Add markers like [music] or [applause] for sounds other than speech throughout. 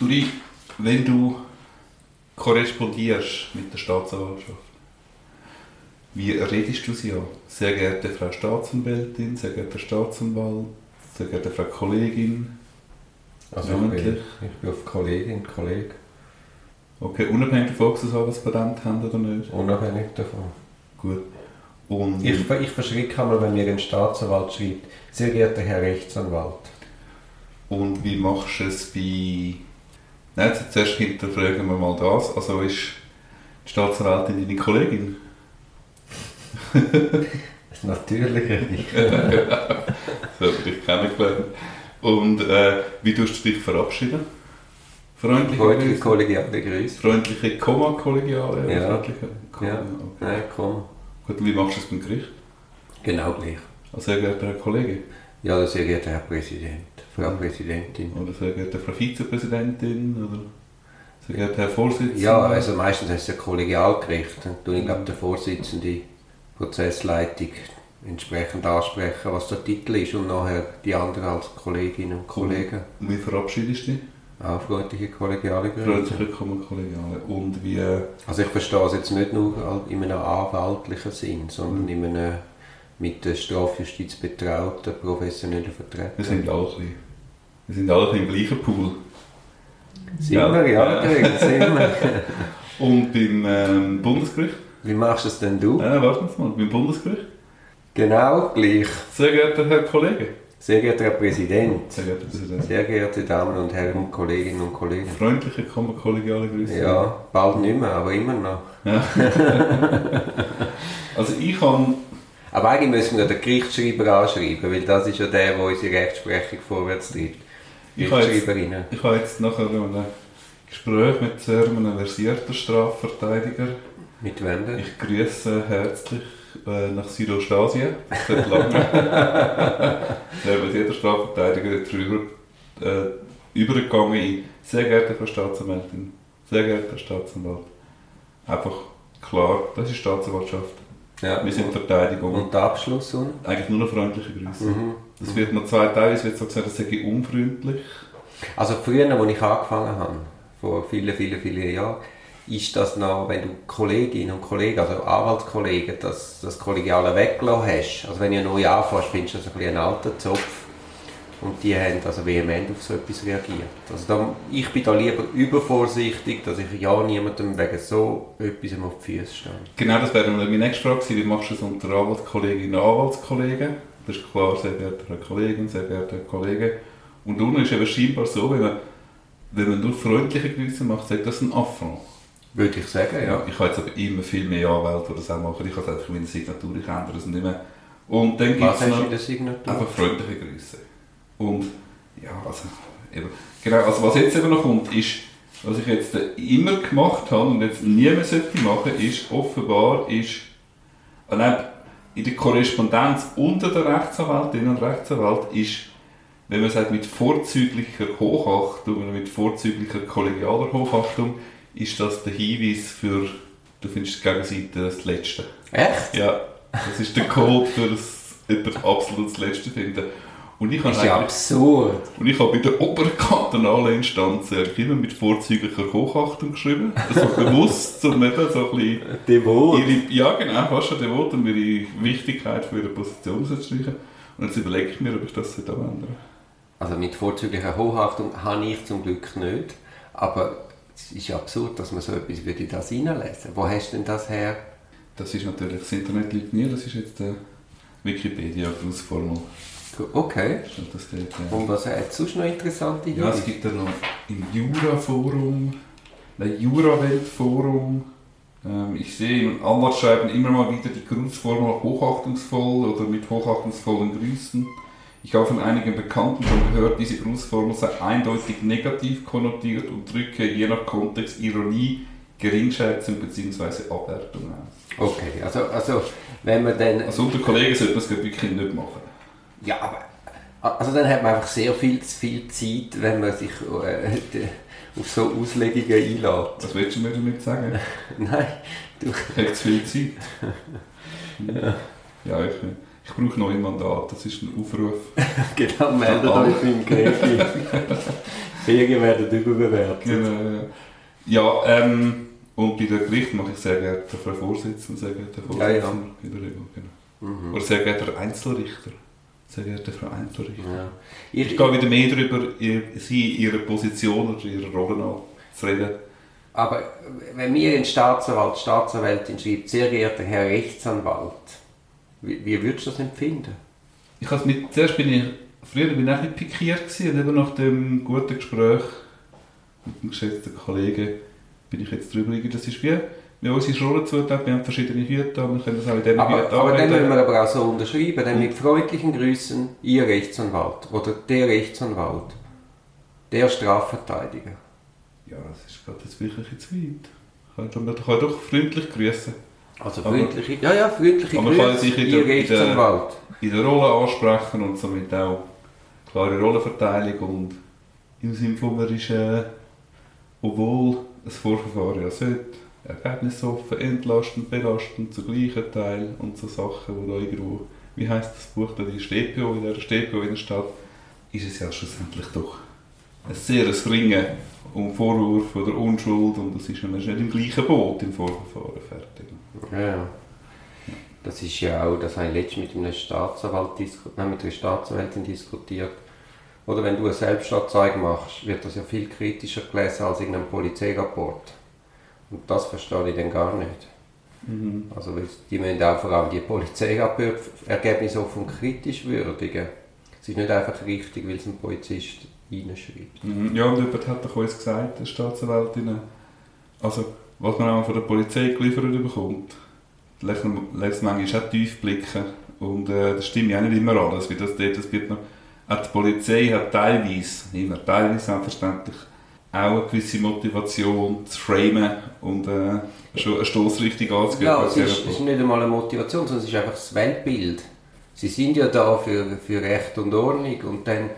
Duri, wenn du korrespondierst mit der Staatsanwaltschaft, wie redest du sie an? Sehr geehrte Frau Staatsanwältin, sehr geehrter Staatsanwalt, sehr geehrte Frau Kollegin. Also ich bin, ich bin auf Kollegin, Kollege. Okay, unabhängig davon, ob sie ein Patent haben oder nicht? Unabhängig davon. Gut. Und Ich, ich verschrecke einmal, wenn mir ein Staatsanwalt schreibt, sehr geehrter Herr Rechtsanwalt. Und wie machst du es bei... Nein, zuerst hinterfragen wir mal das. Also ist die Staatsanwältin deine Kollegin? [laughs] Das ist natürlich richtig. [laughs] so habe ich dich kennengelernt. Und äh, wie tust du dich verabschieden? Freundliche Freundliche Grüße? kollegiale Grüße. Freundliche Komma kollegiale? Ja. Freundliche Komma, Ja. okay. Nein, komm. Gut, wie machst du es beim Gericht? Genau gleich. Also sehr geehrter Herr Kollege Ja, sehr geehrter Herr Präsident, Frau Präsidentin. oder sehr geehrte Frau Vizepräsidentin oder sehr geehrter Herr Vorsitzender? Ja, also meistens heißt es ja Kollegialgericht. Dann tue ich glaube der Vorsitzende Prozessleitung entsprechend ansprechen, was der Titel ist und nachher die anderen als Kolleginnen und Kollegen. Und wie verabschiedest du dich? Auch freundliche kollegiale. Freundliche Komma kollegiale. Und wie... äh, Also ich verstehe es jetzt nicht nur in einem anwaltlichen Sinn, sondern in einem mit der Strafjustiz betrauten professionellen Vertreter. Wir sind alle ein bisschen, wir sind alle im gleichen Pool. Sind Ja. wir, ja, Greg, sind wir. [laughs] Und beim ähm, Bundesgericht? Wie machst du es denn du? Nein, warten Sie mal. Beim Bundesgericht? Genau gleich. Sehr geehrter Herr Kollege. Sehr geehrter Herr Präsident, Sehr geehrter Präsident. sehr geehrte Damen und Herren, Kolleginnen und Kollegen. Freundliche, kollegiale Grüße. Ja, bald nicht mehr, aber immer noch. [laughs] Also ich kann... Aber eigentlich müssen wir den Gerichtsschreiber anschreiben, weil das ist ja der, der unsere Rechtsprechung vorwärts treibt. Ich habe jetzt, ich habe jetzt nachher ein Gespräch mit sehr einem versierten Strafverteidiger. Mit wem denn? Ich grüße herzlich äh, nach Südostasien. Seit langem. Der versierte Strafverteidiger ist drüber äh, übergegangen in sehr geehrte Frau Staatsanwältin, sehr geehrter Staatsanwalt. Einfach klar, das ist Staatsanwaltschaft. Ja. Wir sind Verteidigung. Und der Abschluss und? Eigentlich nur noch freundliche Grüße. Mhm. Es wird noch zwei Teile, es wird so gesagt, das sei unfreundlich. Also früher, als ich angefangen habe, vor vielen, vielen, vielen Jahren, ist das noch, wenn du Kolleginnen und Kollegen, also Anwaltskollegen, das, das Kollegiale weggelassen hast. Also wenn du neu anfängst, findest du das ein, bisschen ein alter Zopf. Und die haben also vehement auf so etwas reagiert. Also da, ich bin da lieber übervorsichtig, dass ich ja niemandem wegen so etwas auf die Füße stehe. Genau, das wäre meine nächste Frage gewesen. Wie machst du es unter Anwaltskolleginnen und Anwaltskollegen? Das ist klar, sehr geehrter Herr Kollegin, sehr geehrter Herr Kollege. Und unten ist eben scheinbar so, wenn man, wenn man nur freundliche Grüße macht, sagt das ein Affront. Würde ich sagen, ja. Ich habe jetzt aber immer viel mehr Anwälte, die das auch machen. Ich habe einfach meine Signatur, ich ändere es nicht mehr. Und dann gibt Was es hast du noch in der Signatur? einfach freundliche Grüße. Und ja, also, eben, genau, also was jetzt eben noch kommt, ist, was ich jetzt immer gemacht habe und jetzt nie mehr sollte machen, ist offenbar, ist, ah, nein, in der Korrespondenz unter der Rechtsanwältin und Rechtsanwalt ist, wenn man sagt, mit vorzüglicher Hochachtung oder mit vorzüglicher kollegialer Hochachtung, ist das der Hinweis für, du findest die Gegenseite das Letzte. Echt? Ja, das ist der Code für das etwas absolut das Letzte finden. Und ich ist ja absurd. und ich habe bei der oberkantonalen Instanz eigentlich immer mit vorzüglicher Hochachtung geschrieben. Also [laughs] bewusst, um eben so ein bisschen Devot. ihre, ja genau, fast schon devot, um ihre Wichtigkeit für ihre Position zu streichen. Und jetzt überlege ich mir, ob ich das sollte ändern Also mit vorzüglicher Hochachtung habe ich zum Glück nicht. Aber es ist absurd, dass man so etwas würde das hineinlesen. Wo hast du denn das her? Das ist natürlich, das Internet liegt nie, das ist jetzt der Wikipedia-Grußformel. Okay. Steht das dort, ja. Und was hat es sonst noch interessante Ja, es gibt ja noch im Jura-Forum, ein Jura-Welt-Forum. Ähm, ich sehe im Anwaltsschreiben immer mal wieder die Grußformel hochachtungsvoll oder mit hochachtungsvollen Grüßen. Ich habe von einigen Bekannten schon gehört, diese Grußformel sei eindeutig negativ konnotiert und drücke je nach Kontext Ironie, Geringschätzung bzw. Abwertung aus. Okay, also, also wenn man dann... Also unter Kollegen sollte man es wirklich nicht machen. Ja, aber... Also dann hat man einfach sehr viel zu viel Zeit, wenn man sich äh, auf so Auslegungen einlädt. Was willst du mir damit sagen? [laughs] Nein, du... Habe zu viel Zeit. Ja, ich, ich brauche neue Mandate, das ist ein Aufruf. [laughs] genau, meldet euch beim Gregi. [laughs] Ferien werden überbewertet. Genau, ja. ja ähm, und bei den Gerichten mache ich sehr gerne Frau Vorsitzende, sehr geehrter Vorsitzende ja, ja. Genau. Mhm. Oder sehr geehrter Einzelrichter. Sehr geehrte Frau Einzelrichter. Ja. Ich, ich gehe wieder mehr darüber, sie ihre Position oder ihre Rolle zu reden. Aber wenn mir ein Staatsanwalt, Staatsanwältin schreibt, sehr geehrter Herr Rechtsanwalt, wie, wie würdest du das empfinden? Ich has mit, zuerst bin ich, früher bin ich auch ein pikiert gewesen, und eben nach dem guten Gespräch mit dem geschätzten Kollegen bin ich jetzt drüber das ist wie, wie unsere zutat, wir haben verschiedene Hüte und wir können das auch in diesen aber, Hüten Aber dann müssen wir aber auch so unterschreiben, dann mit freundlichen Grüßen, Ihr Rechtsanwalt oder der Rechtsanwalt, der Strafverteidiger. Ja, das ist gerade jetzt wirklich zu weit. Man kann doch freundlich grüßen. Also freundliche, aber, ja, ja, freundliche aber Grüße, man kann sich in der, in, der, in der Rolle ansprechen und somit auch klare Rollenverteilung und im Sinne von, man ist, äh, obwohl das Vorverfahren ja sollte, ergebnisoffen, entlastend, belastend, zu gleichen Teil und so Sachen, die da irgendwo, wie heisst das Buch da, die StPO, in der StPO in der Stadt, ist es ja schlussendlich doch ein sehr Ringen um Vorwurf oder Unschuld und das ist, ist nicht im gleichen Boot im Vorverfahren fertig. Ja, das ist ja auch, das habe ich letztens mit einem Staatsanwalt nein, mit einer Staatsanwältin diskutiert. Oder wenn du eine Selbstanzeige machst, wird das ja viel kritischer gelesen als in einem Polizeirapport. Und das verstehe ich dann gar nicht. Mhm. Also die müssen auch vor allem die Polizeiergebnisse offen kritisch würdigen. Es ist nicht einfach richtig, weil es ein Polizist reinschreibt. Mhm. Ja, und jemand hat doch uns gesagt, der Staatsanwältin, also was man auch von der Polizei geliefert bekommt, lässt man manchmal auch tief blicken. Und äh, das stimmt ja auch nicht immer alles, wie das dort, das wird noch, auch die Polizei hat teilweise, immer teilweise selbstverständlich, auch eine gewisse Motivation zu framen und äh, schon eine Stoßrichtung anzugeben. Ja, es ist, ist, nicht einmal eine Motivation, sondern es ist einfach das Weltbild. Sie sind ja da für, für Recht und Ordnung und dann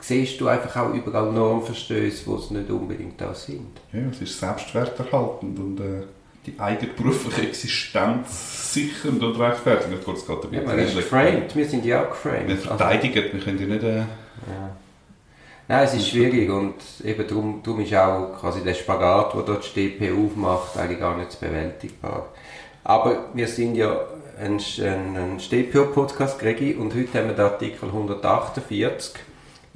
siehst du einfach auch überall Normverstöße, die es nicht unbedingt da sind. Ja, es ist selbstwerterhaltend und äh, die eigene berufliche Existenz sichernd und rechtfertigend. Kurz geht ja, man ist geframed, wir sind ja auch geframed. Wir verteidigen, also, wir können ja nicht... Äh, ja. Nein, es ist schwierig und eben darum, darum ist auch quasi der Spagat, den dort die StP aufmacht, eigentlich gar nicht bewältigbar. Aber wir sind ja ein, ein, ein StPO-Podcast, Gregi, und heute haben wir den Artikel 148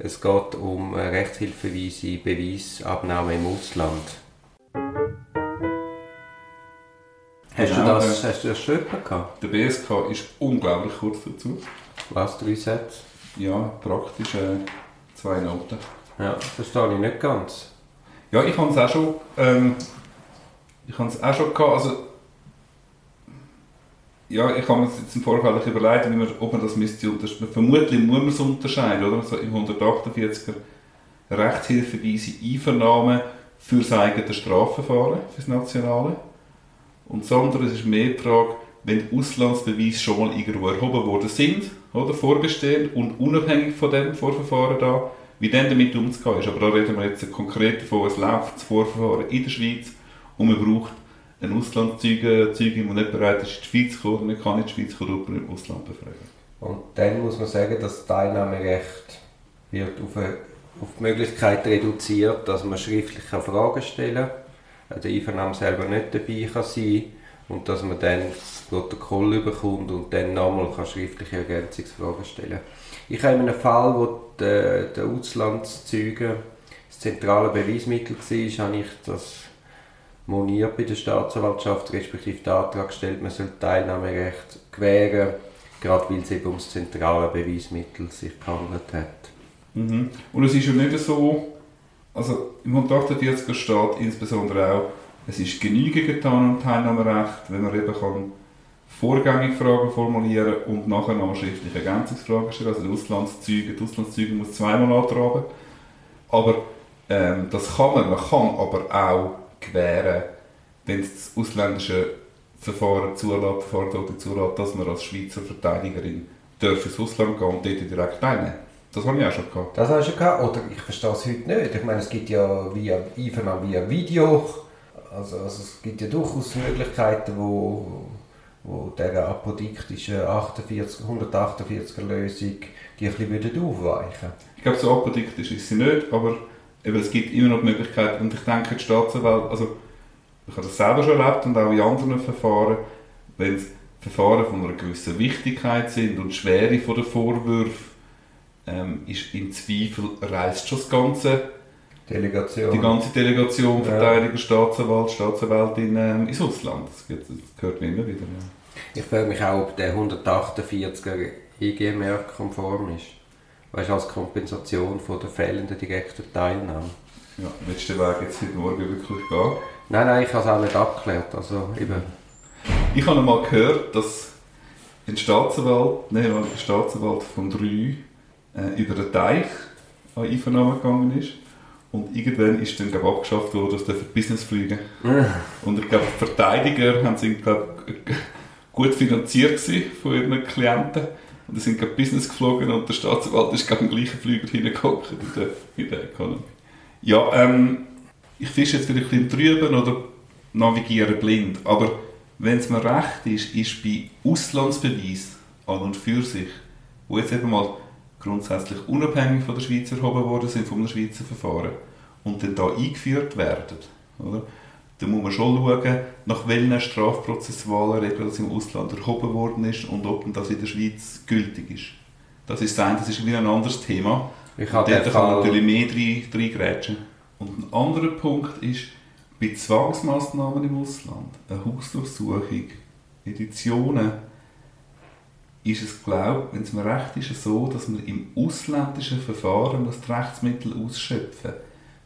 es geht um rechtshilfeweise Beweisabnahme im Ausland. Hast, genau, du das, hast du das schon gehabt? Der BSK ist unglaublich kurz dazu. Was, drei Sätze? Ja, praktisch äh, zwei Noten. Ja, das verstehe ich nicht ganz. Ja, ich habe es auch schon, ähm, ich habe es auch schon gehabt, also ja, ich habe mir jetzt im Vorfeld überlegt, man, ob man das müsste unterscheiden. Vermutlich muss man es unterscheiden, oder? So im 148er rechtshilfeweise Einvernahme für das eigene Strafverfahren, für das Nationale. Und das andere ist mehr die Frage, wenn Auslandsbeweise schon mal irgendwo erhoben worden sind, oder vorbestehend und unabhängig von dem Vorverfahren da, wie dann damit umzugehen ist. Aber da reden wir jetzt konkret davon, es läuft das Vorverfahren in der Schweiz und man braucht ein Auslandszeuge, Zeugin, der nicht bereit ist, in die Schweiz zu kommen, nicht kann in die Schweiz kommen, jemanden im Ausland befragen. Und dann muss man sagen, dass das Teilnahmerecht wird auf, eine, auf die Möglichkeit reduziert, dass man schriftlich Fragen stellen kann, der Einvernahme selber nicht dabei kann sein und dass man dann das Protokoll bekommt und dann nochmal schriftliche Ergänzungsfragen stellen kann. Ich habe einen Fall, wo der, der Auslandszeuge das zentrale Beweismittel war, habe ich das moniert bei der Staatsanwaltschaft, respektive den Antrag gestellt, man soll Teilnahmerecht gewähren, gerade weil es eben ums zentrale Beweismittel sich gehandelt hat. Mhm. Und es ist ja nicht so, also im 148 steht insbesondere auch, es ist Genüge getan am Teilnahmerecht, wenn man eben kann vorgängig Fragen formulieren und nachher noch schriftliche Ergänzungsfragen stellen. Also die Auslandszeuge, die Auslandszeuge muss zweimal antragen. Aber ähm, das kann man, man kann aber auch gewähren, wenn es das ausländische Verfahren zulässt, Verfahren zulässt, dass man als Schweizer Verteidigerin darf ins Ausland gehen und dort direkt teilnehmen. Das habe ich auch schon gehabt. Das hast du gehabt? Oder ich verstehe es heute nicht. Ich meine, es gibt ja via, Einvernahme via Video, also, also es gibt ja durchaus Möglichkeiten, wo, wo dieser apodiktischen 48, 148er Lösung die ein bisschen aufweichen. Ich glaube, so apodiktisch ist sie nicht, aber eben, es gibt immer noch die Möglichkeit, und ich denke, die Staatsanwalt, also ich habe das selber schon erlebt und auch in anderen Verfahren, wenn es Verfahren von einer gewissen Wichtigkeit sind und die Schwere der Vorwürfe ähm, ist im Zweifel reist schon das ganze, Delegation. die ganze Delegation Verteidiger, Staatsanwalt, Staatsanwältin ähm, ins Ausland. Das, gehört immer wieder. Ja. Ich frage mich auch, ob der 148er EGMR-konform ist. Weißt du, als Kompensation von der fehlenden direkten Teilnahme. Ja, willst du den Weg jetzt heute Morgen wirklich gehen? Nein, nein, ich habe es auch nicht abgeklärt. Also, eben. Ich habe mal gehört, dass ein Staatsanwalt, nein, ein Staatsanwalt von drei äh, über den Teich an Einvernahme gegangen ist. Und irgendwann ist dann glaub, abgeschafft worden, dass der für Business fliegen Und ich glaube, die Verteidiger haben sind, glaub, gut finanziert von ihren Klienten. Und die sind glaub, Business geflogen und der Staatsanwalt ist gegen den gleichen Flüger hingehockt in der, in der Economy. Ja, ähm, ich fische jetzt vielleicht ein bisschen drüben oder navigiere blind, aber wenn es mir recht ist, ist bei Auslandsbeweis an und für sich, wo jetzt eben mal grundsätzlich unabhängig von der Schweiz erhoben worden sind, vom Schweizer Verfahren, und dann da eingeführt werden, oder? dann muss man schon schauen, nach welchen strafprozessualen Regeln das im Ausland erhoben worden ist und ob das in der Schweiz gültig ist. Das ist sein, das ist wieder ein anderes Thema. Ich Und dort kann man natürlich mehr rein- reingrätschen. Und ein anderer Punkt ist, bei Zwangsmaßnahmen im Ausland, eine Hausdurchsuchung, Editionen, ist es, glaube wenn es mir recht ist, so, dass man im ausländischen Verfahren das Rechtsmittel ausschöpfen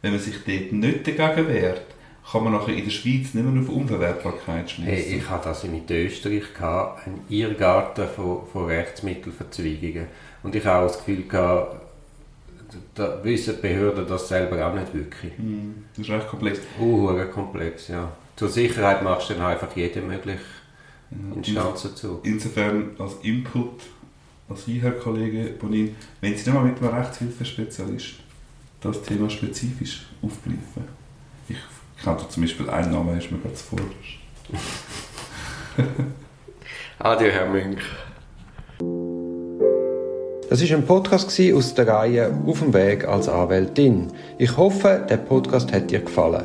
Wenn man sich dort nicht dagegen wehrt, kann man nachher in der Schweiz nicht mehr auf Unverwertbarkeit schließen. Hey, ich hatte das mit Österreich, gehabt, einen Irrgarten von, von Rechtsmittelverzweigungen. Und ich habe auch das Gefühl, gehabt, da wissen die Behörden das selber auch nicht wirklich. Hm, Das ist recht komplex. Uh, komplex, ja. Zur Sicherheit machst du dann einfach jede Ja, Instanz dazu. Insofern als Input, als Sie, Herr Kollege Bonin, wenn Sie nicht mal mit einem Rechtshilfespezialist das Thema spezifisch aufgreifen. Ich kenne da zum Beispiel einen Namen, ist mir gerade zuvorderst. [laughs] Adieu, Herr Münch. Das ist ein Podcast aus der Reihe Auf dem Weg als Anwältin. Ich hoffe, der Podcast hat dir gefallen.